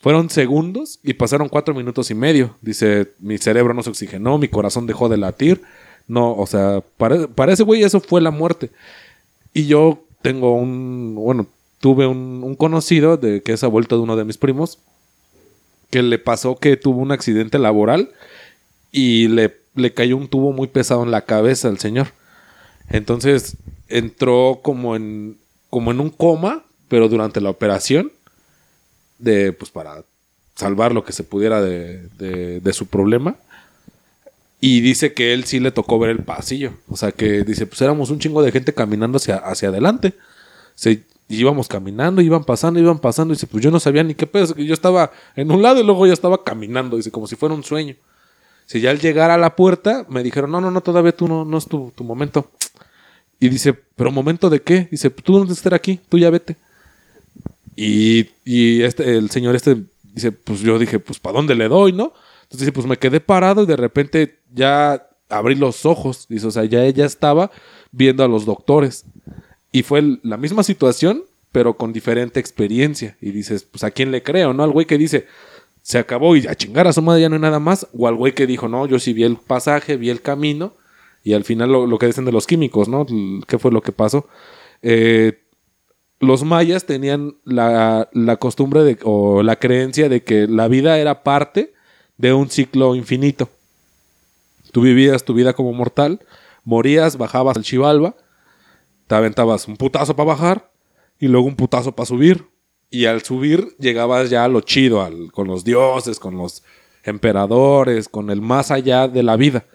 Fueron segundos y pasaron cuatro minutos y medio. Dice, mi cerebro no se oxigenó, mi corazón dejó de latir. No, o sea, para, para ese güey eso fue la muerte. Y yo tengo un, bueno, tuve un, un conocido de que es abuelo de uno de mis primos, que le pasó que tuvo un accidente laboral y le, le cayó un tubo muy pesado en la cabeza al señor. Entonces entró como en, como en un coma, pero durante la operación, de, pues para salvar lo que se pudiera de, de- de su problema. Y dice que él sí le tocó ver el pasillo. O sea que dice, pues éramos un chingo de gente caminando hacia, hacia adelante. Se, íbamos caminando, iban pasando, iban pasando. Dice, pues yo no sabía ni qué pedo. Yo estaba en un lado y luego ya estaba caminando. Dice, como si fuera un sueño. Si ya al llegar a la puerta, me dijeron, no, no, no, todavía tú no, no es tu, tu momento. Y dice, ¿pero momento de qué? Dice, tú no que estar aquí, tú ya vete. Y, y este, el señor este dice, pues yo dije, pues ¿para dónde le doy, no? Entonces dice, pues me quedé parado y de repente ya abrí los ojos. Dice, o sea, ya ella estaba viendo a los doctores. Y fue la misma situación, pero con diferente experiencia. Y dices, pues ¿a quién le creo, no? Al güey que dice, se acabó y a chingar a su madre ya no hay nada más. O al güey que dijo, no, yo sí vi el pasaje, vi el camino. Y al final lo, lo que dicen de los químicos, ¿no? ¿Qué fue lo que pasó? Eh, los mayas tenían la, la costumbre de, o la creencia de que la vida era parte de un ciclo infinito. Tú vivías tu vida como mortal, morías, bajabas al Chivalba, te aventabas un putazo para bajar y luego un putazo para subir. Y al subir llegabas ya a lo chido, con los dioses, con los emperadores, con el más allá de la vida.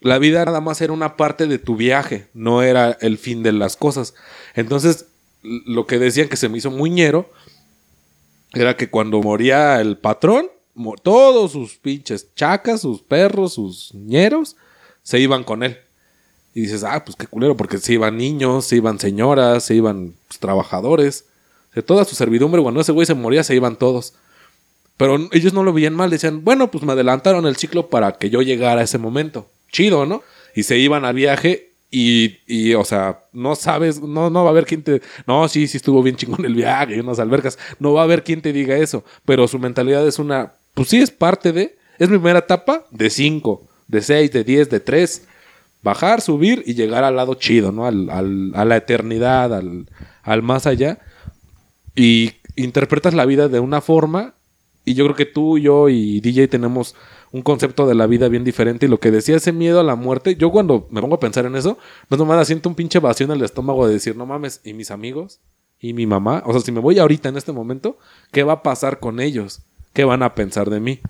La vida nada más era una parte de tu viaje, no era el fin de las cosas. Entonces, lo que decían que se me hizo muñero era que cuando moría el patrón, todos sus pinches chacas, sus perros, sus ñeros, se iban con él. Y dices, ah, pues qué culero, porque se iban niños, se iban señoras, se iban pues, trabajadores. De toda su servidumbre, cuando ese güey se moría, se iban todos. Pero ellos no lo veían mal, decían, bueno, pues me adelantaron el ciclo para que yo llegara a ese momento. Chido, ¿no? Y se iban al viaje y, y, o sea, no sabes, no, no va a haber quien te... No, sí, sí estuvo bien chingón el viaje y unas albercas. No va a haber quien te diga eso. Pero su mentalidad es una... Pues sí, es parte de... Es mi primera etapa de 5, de 6, de 10, de 3. Bajar, subir y llegar al lado chido, ¿no? Al, al- a la eternidad, al, al más allá. Y interpretas la vida de una forma y yo creo que tú, yo y DJ tenemos un concepto de la vida bien diferente. Y lo que decía ese miedo a la muerte, yo cuando me pongo a pensar en eso, no nomás siento un pinche vacío en el estómago de decir, no mames, ¿y mis amigos? ¿Y mi mamá? O sea, si me voy ahorita en este momento, ¿qué va a pasar con ellos? ¿Qué van a pensar de mí?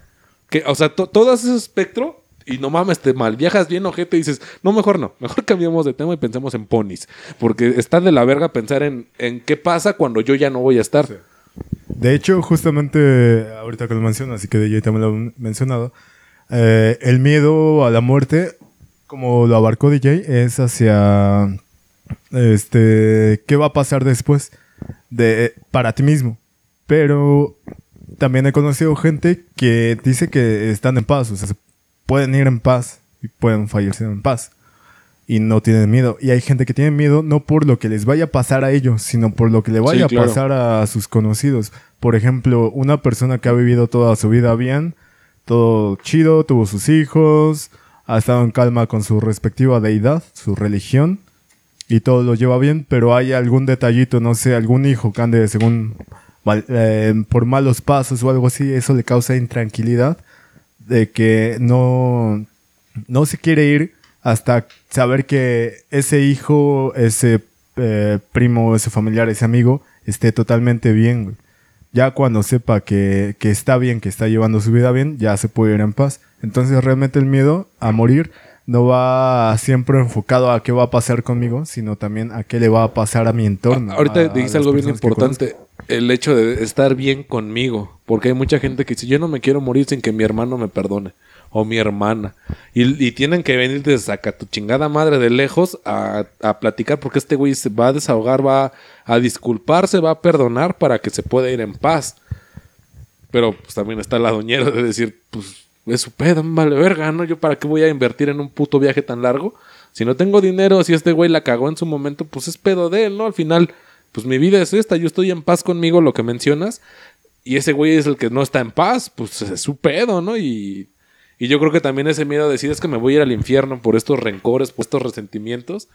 ¿Qué- o sea, to- todo ese espectro, y no mames, te mal viajas bien ojete y dices, no, mejor no, mejor cambiamos de tema y pensemos en ponis. Porque está de la verga pensar en, en qué pasa cuando yo ya no voy a estar. De hecho, justamente ahorita que lo mencionas, y que DJ también lo ha mencionado, eh, el miedo a la muerte, como lo abarcó DJ, es hacia este qué va a pasar después de para ti mismo. Pero también he conocido gente que dice que están en paz, o sea, se pueden ir en paz y pueden fallecer en paz y no tienen miedo. Y hay gente que tiene miedo no por lo que les vaya a pasar a ellos, sino por lo que le vaya claro. a pasar a sus conocidos. Por ejemplo, una persona que ha vivido toda su vida bien, todo chido, tuvo sus hijos, ha estado en calma con su respectiva deidad, su religión, y todo lo lleva bien, pero hay algún detallito, no sé, algún hijo que ande según eh, por malos pasos o algo así, eso le causa intranquilidad de que no, no se quiere ir hasta saber que ese hijo, ese eh, primo, ese familiar, ese amigo esté totalmente bien. güey. Ya cuando sepa que, que está bien, que está llevando su vida bien, ya se puede ir en paz. Entonces realmente el miedo a morir no va siempre enfocado a qué va a pasar conmigo, sino también a qué le va a pasar a mi entorno. Ahorita dijiste algo bien importante. el hecho de estar bien conmigo. Porque hay mucha gente que dice, yo no me quiero morir sin que mi hermano me perdone. O mi hermana. Y, tienen que venir desde acá tu chingada madre de lejos a, a platicar porque este güey se va a desahogar, va a disculparse, va a perdonar para que se pueda ir en paz. Pero pues también está la doñera de decir, pues es su pedo, vale verga, ¿no? Yo para qué voy a invertir en un puto viaje tan largo. Si no tengo dinero, si este güey la cagó en su momento, pues es pedo de él, ¿no? Al final, pues mi vida es esta, yo estoy en paz conmigo, lo que mencionas. Y ese güey es el que no está en paz, pues es su pedo, ¿no? Y, y yo creo que también ese miedo de decir es que me voy a ir al infierno por estos rencores, por estos resentimientos,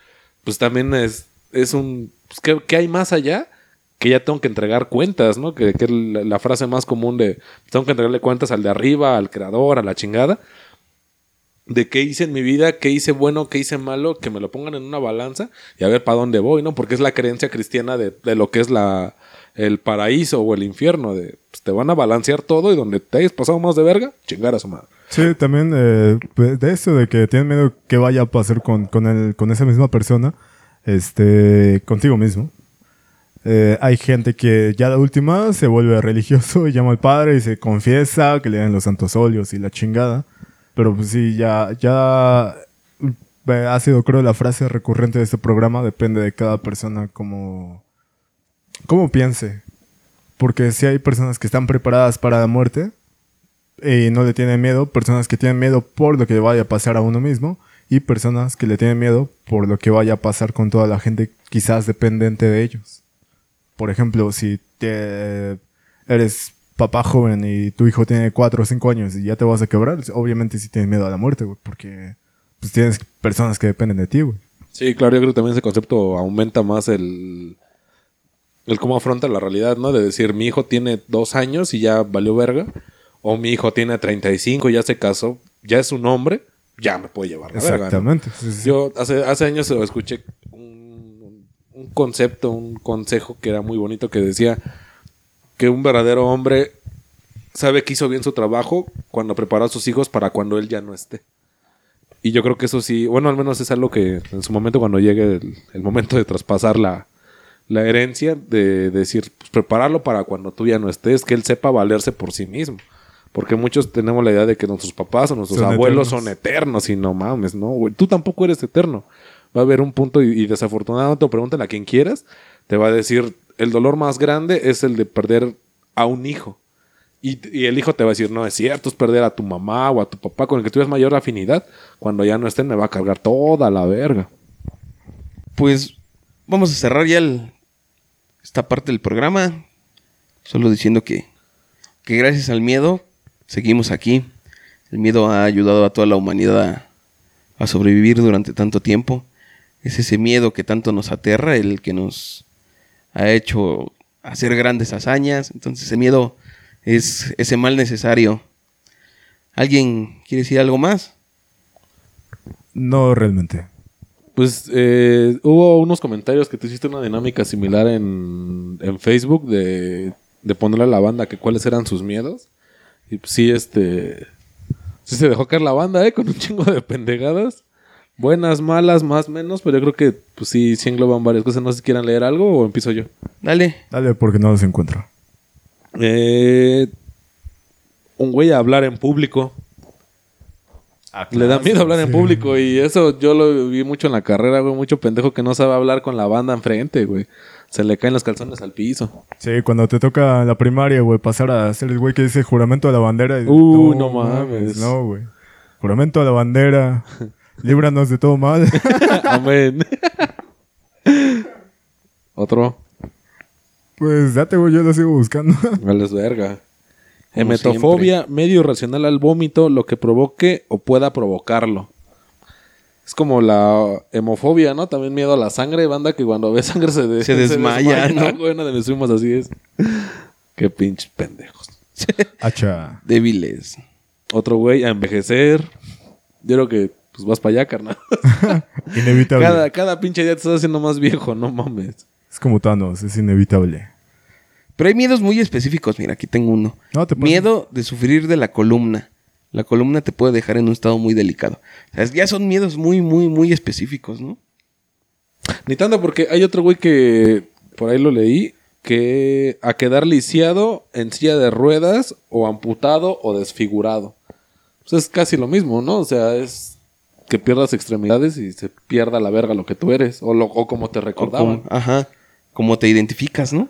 pues también es, es un... Pues, ¿qué, qué hay más allá? que ya tengo que entregar cuentas, ¿no? Que, que es la, frase más común de tengo que entregarle cuentas al de arriba, al creador, a la chingada. De qué hice en mi vida, qué hice bueno, qué hice malo, que me lo pongan en una balanza y a ver para dónde voy, ¿no? Porque es la creencia cristiana de, de lo que es la, el paraíso o el infierno. De pues, te van a balancear todo y donde te hayas pasado más de verga, chingar a su madre. Sí, también eh, pues, de eso de que tienen miedo que vaya a pasar con, con, el, con esa misma persona, este, contigo mismo. Eh, hay gente que ya la última se vuelve religioso y llama al padre y se confiesa, que le dan los santos óleos y la chingada. Pero pues sí, ya, ya eh, ha sido creo la frase recurrente de este programa, depende de cada persona como, cómo piense. Porque si hay personas que están preparadas para la muerte y no le tienen miedo, personas que tienen miedo por lo que vaya a pasar a uno mismo y personas que le tienen miedo por lo que vaya a pasar con toda la gente quizás dependiente de ellos. Por ejemplo, si te eres papá joven y tu hijo tiene 4 o 5 años y ya te vas a quebrar, obviamente sí tienes miedo a la muerte, güey, porque pues tienes personas que dependen de ti, güey. Sí, claro, yo creo que también ese concepto aumenta más el, el cómo afronta la realidad, ¿no? De decir, mi hijo tiene dos años y ya valió verga, o mi hijo tiene 35 y ya se casó, ya es un hombre, ya me puede llevar la verga. ¿no? Exactamente. Sí, sí, sí. Yo hace, hace años escuché un, un concepto, un consejo que era muy bonito que decía que un verdadero hombre sabe que hizo bien su trabajo cuando preparó a sus hijos para cuando él ya no esté. Y yo creo que eso sí, bueno, al menos es algo que en su momento cuando llegue el, el momento de traspasar la, la herencia, de, decir, pues prepararlo para cuando tú ya no estés, que él sepa valerse por sí mismo. Porque muchos tenemos la idea de que nuestros papás o nuestros Son abuelos eternos. son eternos y no mames, no, güey. Tú tampoco eres eterno. Va a haber un punto y, y desafortunadamente, pregúntale a quien quieras, te va a decir, el dolor más grande es el de perder a un hijo. Y, y el hijo te va a decir, no es cierto, es perder a tu mamá o a tu papá con el que tuvieras mayor afinidad. Cuando ya no estén, me va a cargar toda la verga. Pues vamos a cerrar ya el- esta parte del programa. Solo diciendo que, que gracias al miedo seguimos aquí. El miedo ha ayudado a toda la humanidad a, a sobrevivir durante tanto tiempo. Es ese miedo que tanto nos aterra, el que nos ha hecho hacer grandes hazañas. Entonces ese miedo es ese mal necesario. ¿Alguien quiere decir algo más? No realmente. Pues eh, hubo unos comentarios que tú hiciste una dinámica similar en, en Facebook de, de ponerle a la banda que cuáles eran sus miedos. Y pues sí, este. Sí se dejó caer la banda, ¿eh? Con un chingo de pendejadas. Buenas, malas, más, menos. Pero yo creo que, pues sí, sí engloban varias cosas. No sé si quieran leer algo o empiezo yo. Dale. Dale, porque no los encuentro. Eh, un güey a hablar en público. Le da miedo hablar en Sí. público y eso yo lo vi mucho en la carrera, güey. Mucho pendejo que no sabe hablar con la banda enfrente, güey. Se le caen los calzones al piso. Sí, cuando te toca en la primaria, güey, pasar a ser el güey que dice juramento a la bandera. y- Uh, no mames. No, güey. Juramento a la bandera. Líbranos de todo mal. Amén. Otro. pues date, güey, yo lo sigo buscando. Vales verga. Hemetofobia, medio irracional al vómito, lo que provoque o pueda provocarlo. Es como la hemofobia, ¿no? También miedo a la sangre, banda que cuando ve sangre se, de- Se desmaya, ¿no? Una de mis primos así es. Qué pinches pendejos. Hacha. Débiles. Otro güey a envejecer. Yo creo que pues vas para allá, carnal. Inevitable. cada, cada pinche día te estás haciendo más viejo, no mames. Es como Thanos, es inevitable. Pero hay miedos muy específicos. Mira, aquí tengo uno. No, te. Miedo de sufrir de la columna. La columna te puede dejar en un estado muy delicado. O sea, ya son miedos muy, muy, muy específicos, ¿no? Ni tanto porque hay otro güey que por ahí lo leí que a quedar lisiado en silla de ruedas o amputado o desfigurado. Pues es casi lo mismo, ¿no? O sea, es que pierdas extremidades y se pierda la verga lo que tú eres o, lo, o como te recordaban. como- ajá. Como te identificas, ¿no?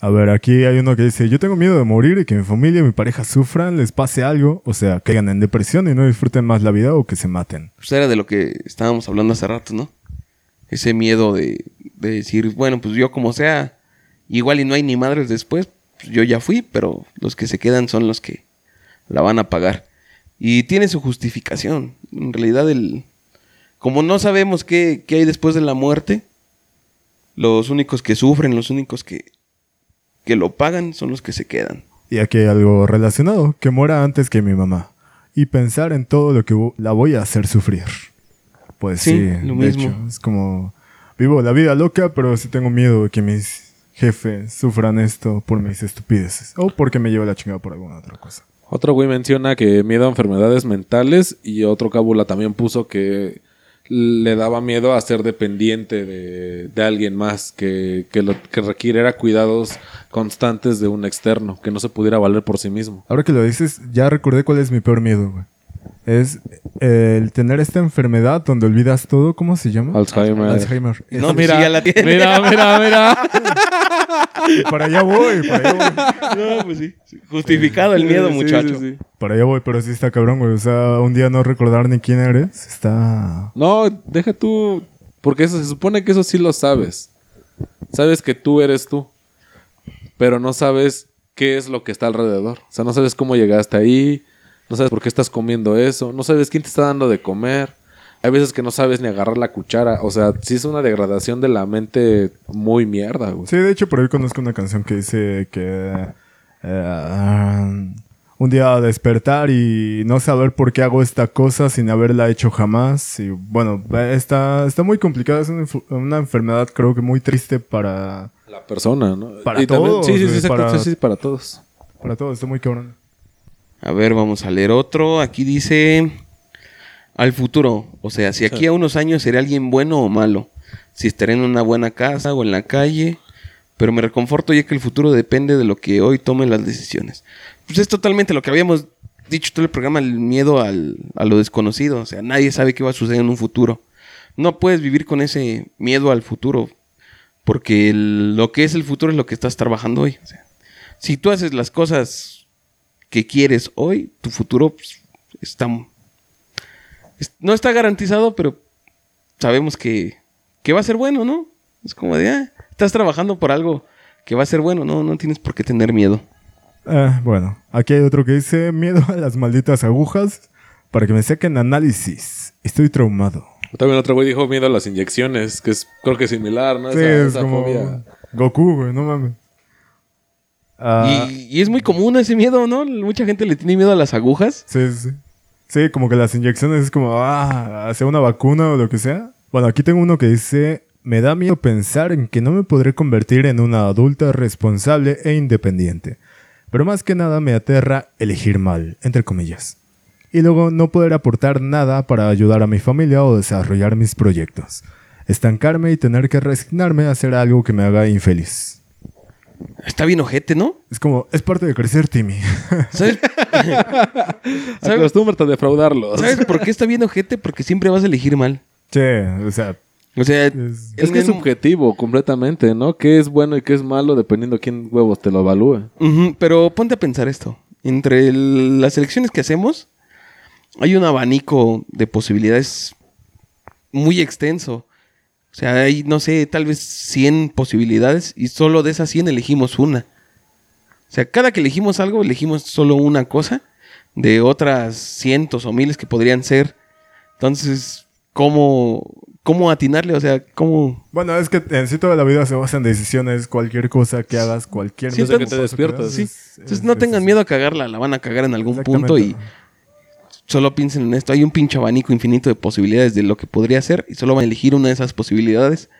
A ver, aquí hay uno que dice, yo tengo miedo de morir y que mi familia y mi pareja sufran, les pase algo, o sea, caigan en depresión y no disfruten más la vida o que se maten. Pues era de lo que estábamos hablando hace rato, ¿no? Ese miedo de, de decir, bueno, pues yo como sea, igual y no hay ni madres después, pues yo ya fui, pero los que se quedan son los que la van a pagar. Y tiene su justificación. En realidad, el, como no sabemos qué, qué hay después de la muerte, los únicos que sufren, los únicos que, que lo pagan son los que se quedan. Y aquí hay algo relacionado, que muera antes que mi mamá. Y pensar en todo lo que la voy a hacer sufrir. Pues sí, Sí, de lo mismo. hecho, es como, vivo la vida loca, pero sí tengo miedo de que mis jefes sufran esto por mis estupideces. O porque me lleva la chingada por alguna otra cosa. Otro güey menciona que miedo a enfermedades mentales y otro cábula también puso que le daba miedo a ser dependiente de, de alguien más, que, que, lo, que requiriera cuidados constantes de un externo, que no se pudiera valer por sí mismo. Ahora que lo dices, ya recordé cuál es mi peor miedo, güey. Es eh, el tener esta enfermedad donde olvidas todo, ¿cómo se llama? Alzheimer. Alzheimer. No, sí, ya la tiene. mira, mira, mira. para allá voy, para allá voy. No, pues sí. Justificado el miedo, Sí, sí, muchacho. sí. Para allá voy, pero sí está cabrón, güey. O sea, un día no recordar ni quién eres, está... No, deja tú, porque eso, se supone que eso sí lo sabes. Sabes que tú eres tú, pero no sabes qué es lo que está alrededor. O sea, no sabes cómo llegaste ahí, no sabes por qué estás comiendo eso, no sabes quién te está dando de comer. Hay veces que no sabes ni agarrar la cuchara. O sea, sí es una degradación de la mente muy mierda, güey. Sí, de hecho, por ahí conozco una canción que dice que... eh, un día despertar y no saber por qué hago esta cosa sin haberla hecho jamás. Y bueno, está, está muy complicada. Es una, enf- una enfermedad creo que muy triste para, La persona, ¿no? Para Y también- todos, Sí, sí, sí, exacto, para- sí, sí, para todos. para todos. Está muy cabrón. A ver, vamos a leer otro. Aquí dice al futuro. O sea, si aquí a unos años seré alguien bueno o malo. Si estaré en una buena casa o en la calle. Pero me reconforto ya que el futuro depende de lo que hoy tomen las decisiones. Pues es totalmente lo que habíamos dicho todo el programa, el miedo al, a lo desconocido. O sea, nadie sabe qué va a suceder en un futuro. No puedes vivir con ese miedo al futuro. Porque lo que es el futuro es lo que estás trabajando hoy. Si tú haces las cosas que quieres hoy, tu futuro pues, está... no está garantizado, pero sabemos que, que va a ser bueno, ¿no? Es como de, ah, estás trabajando por algo que va a ser bueno, no, no tienes por qué tener miedo. Eh, bueno, aquí hay otro que dice miedo a las malditas agujas para que me saquen análisis. Estoy traumado. También otro güey dijo miedo a las inyecciones, que es creo que similar, ¿no? Sí, Esa- es esa como fobia. Goku, güey, no mames. Ah, Y, y es muy común ese miedo, ¿no? Mucha gente le tiene miedo a las agujas. Sí, sí. Sí, como que las inyecciones es como, ah, hacia una vacuna o lo que sea. Bueno, aquí tengo uno que dice, me da miedo pensar en que no me podré convertir en una adulta responsable e independiente. Pero más que nada me aterra elegir mal, entre comillas. Y luego no poder aportar nada para ayudar a mi familia o desarrollar mis proyectos. Estancarme y tener que resignarme a hacer algo que me haga infeliz. Está bien ojete, ¿no? Es como, es parte de crecer, Timmy. ¿Sabes? ¿Sabes, Acostúmbrate a defraudarlos. ¿Sabes por qué está bien ojete? Porque siempre vas a elegir mal. che, o sea, O sea, es- que es subjetivo completamente, ¿no? ¿Qué es bueno y qué es malo dependiendo quién huevos te lo evalúe? Pero ponte a pensar esto. Entre el- las elecciones que hacemos, hay un abanico de posibilidades muy extenso. O sea, hay, no sé, tal vez 100 posibilidades y solo de esas 100 elegimos una. O sea, cada que elegimos algo, elegimos solo una cosa de otras cientos o miles que podrían ser. Entonces, ¿cómo, cómo atinarle? O sea, ¿cómo...? Bueno, es que en sí toda la vida se basa en decisiones, cualquier cosa que hagas, cualquier Sí, Desde que te despiertas. Sí. es- Entonces es- no tengan miedo a cagarla, la van a cagar en algún punto y solo piensen en esto. Hay un pinche abanico infinito de posibilidades de lo que podría ser y solo van a elegir una de esas posibilidades.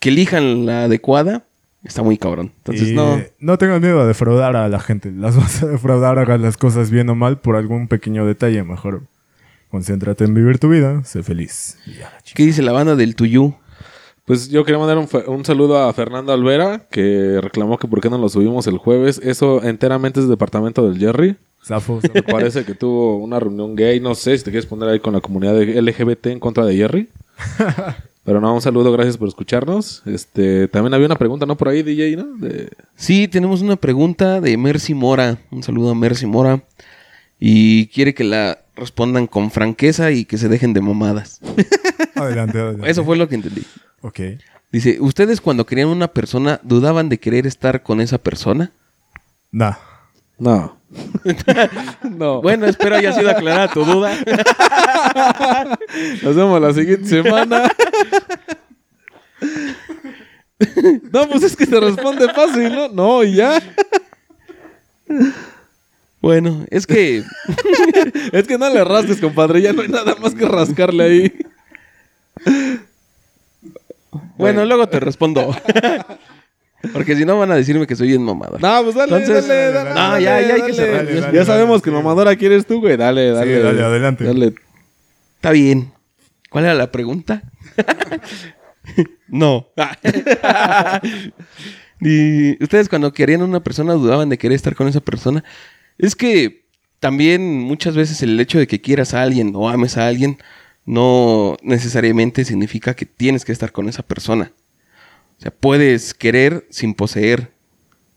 Que elijan la adecuada, está muy cabrón. Entonces y no. no tengan miedo a defraudar a la gente. Las vas a defraudar, hagas las cosas bien o mal por algún pequeño detalle. Mejor concéntrate en vivir tu vida, sé feliz. Ya, ¿Qué dice la banda del Tuyú? Pues yo quería mandar un, un saludo a Fernando Alvera, que reclamó que por qué no lo subimos el jueves. Eso enteramente es departamento del Jerry. Zafo, Me parece que tuvo una reunión gay. No sé si te quieres poner ahí con la comunidad LGBT en contra de Jerry. Pero no, un saludo, gracias por escucharnos. Este, también había una pregunta, ¿no? Por ahí, DJ, ¿no? De- Sí, tenemos una pregunta de Mercy Mora. Un saludo a Mercy Mora. Y quiere que la respondan con franqueza y que se dejen de mamadas. Adelante, adelante. Eso fue lo que entendí. Ok. Dice, ¿ustedes cuando querían una persona dudaban de querer estar con esa persona? Nah. No. no. Bueno, espero haya sido aclarada tu duda. Nos vemos la siguiente semana. no, pues es que se responde fácil, ¿no? No, y ya. Bueno, es que Es que no le rasques, compadre. Ya no hay nada más que rascarle ahí. Bueno, luego te respondo. Porque si no van a decirme que soy bien mamada. No, pues dale, Entonces- dale, dale. No, ya, ya hay que dale. cerrar. Dale, Ya dale, sabemos dale, que sí. mamadora quieres tú, güey. Dale, dale. Sí, dale, adelante. Dale. Está bien. ¿Cuál era la pregunta? no. y ustedes cuando querían una persona dudaban de querer estar con esa persona. Es que también muchas veces el hecho de que quieras a alguien o ames a alguien no necesariamente significa que tienes que estar con esa persona. O sea, puedes querer sin poseer.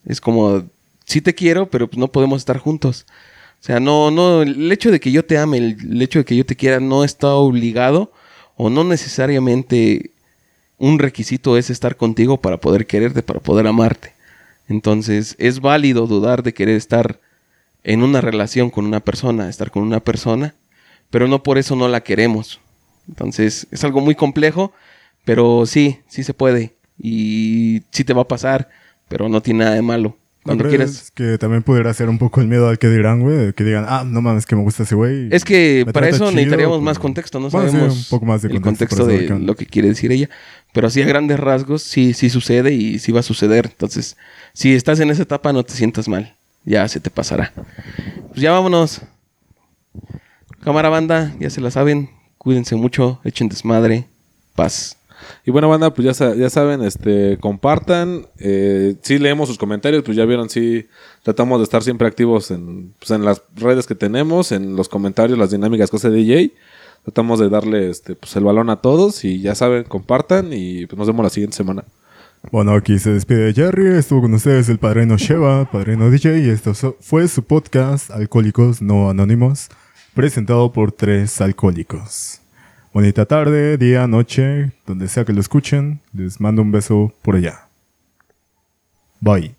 Es como, sí te quiero, pero pues no podemos estar juntos. O sea, no, no, el hecho de que yo te ame, el, hecho de que yo te quiera no está obligado o no necesariamente un requisito es estar contigo para poder quererte, para poder amarte. Entonces, es válido dudar de querer estar en una relación con una persona, estar con una persona, pero no por eso no la queremos. Entonces, es algo muy complejo, pero sí, sí se puede. Y sí te va a pasar, pero no tiene nada de malo. Cuando ¿No quieras. que también pudiera ser un poco el miedo al que dirán, güey? Que digan, ah, no mames, que me gusta ese güey. Es que para eso chido, necesitaríamos pero- más contexto, no Bueno, sí, sabemos un poco más de el contexto contexto para de lo que quiere decir ella. Pero así a grandes rasgos, sí, sí sucede y sí va a suceder. Entonces, si estás en esa etapa, no te sientas mal. Ya se te pasará. Pues ya vámonos. Cámara banda, ya se la saben. Cuídense mucho, echen desmadre. Paz. Y bueno, banda, pues ya, ya saben, este, compartan. Eh, sí leemos sus comentarios, pues ya vieron, sí tratamos de estar siempre activos en, pues, en las redes que tenemos, en los comentarios, las dinámicas cosas de DJ. Tratamos de darle este, pues, el balón a todos y ya saben, compartan y pues, nos vemos la siguiente semana. Bueno, aquí se despide Jerry. Estuvo con ustedes el padrino Sheva, padrino DJ. Y esto fue su podcast Alcohólicos No Anónimos, presentado por tres alcohólicos. Bonita tarde, día, noche, donde sea que lo escuchen. Les mando un beso por allá. Bye.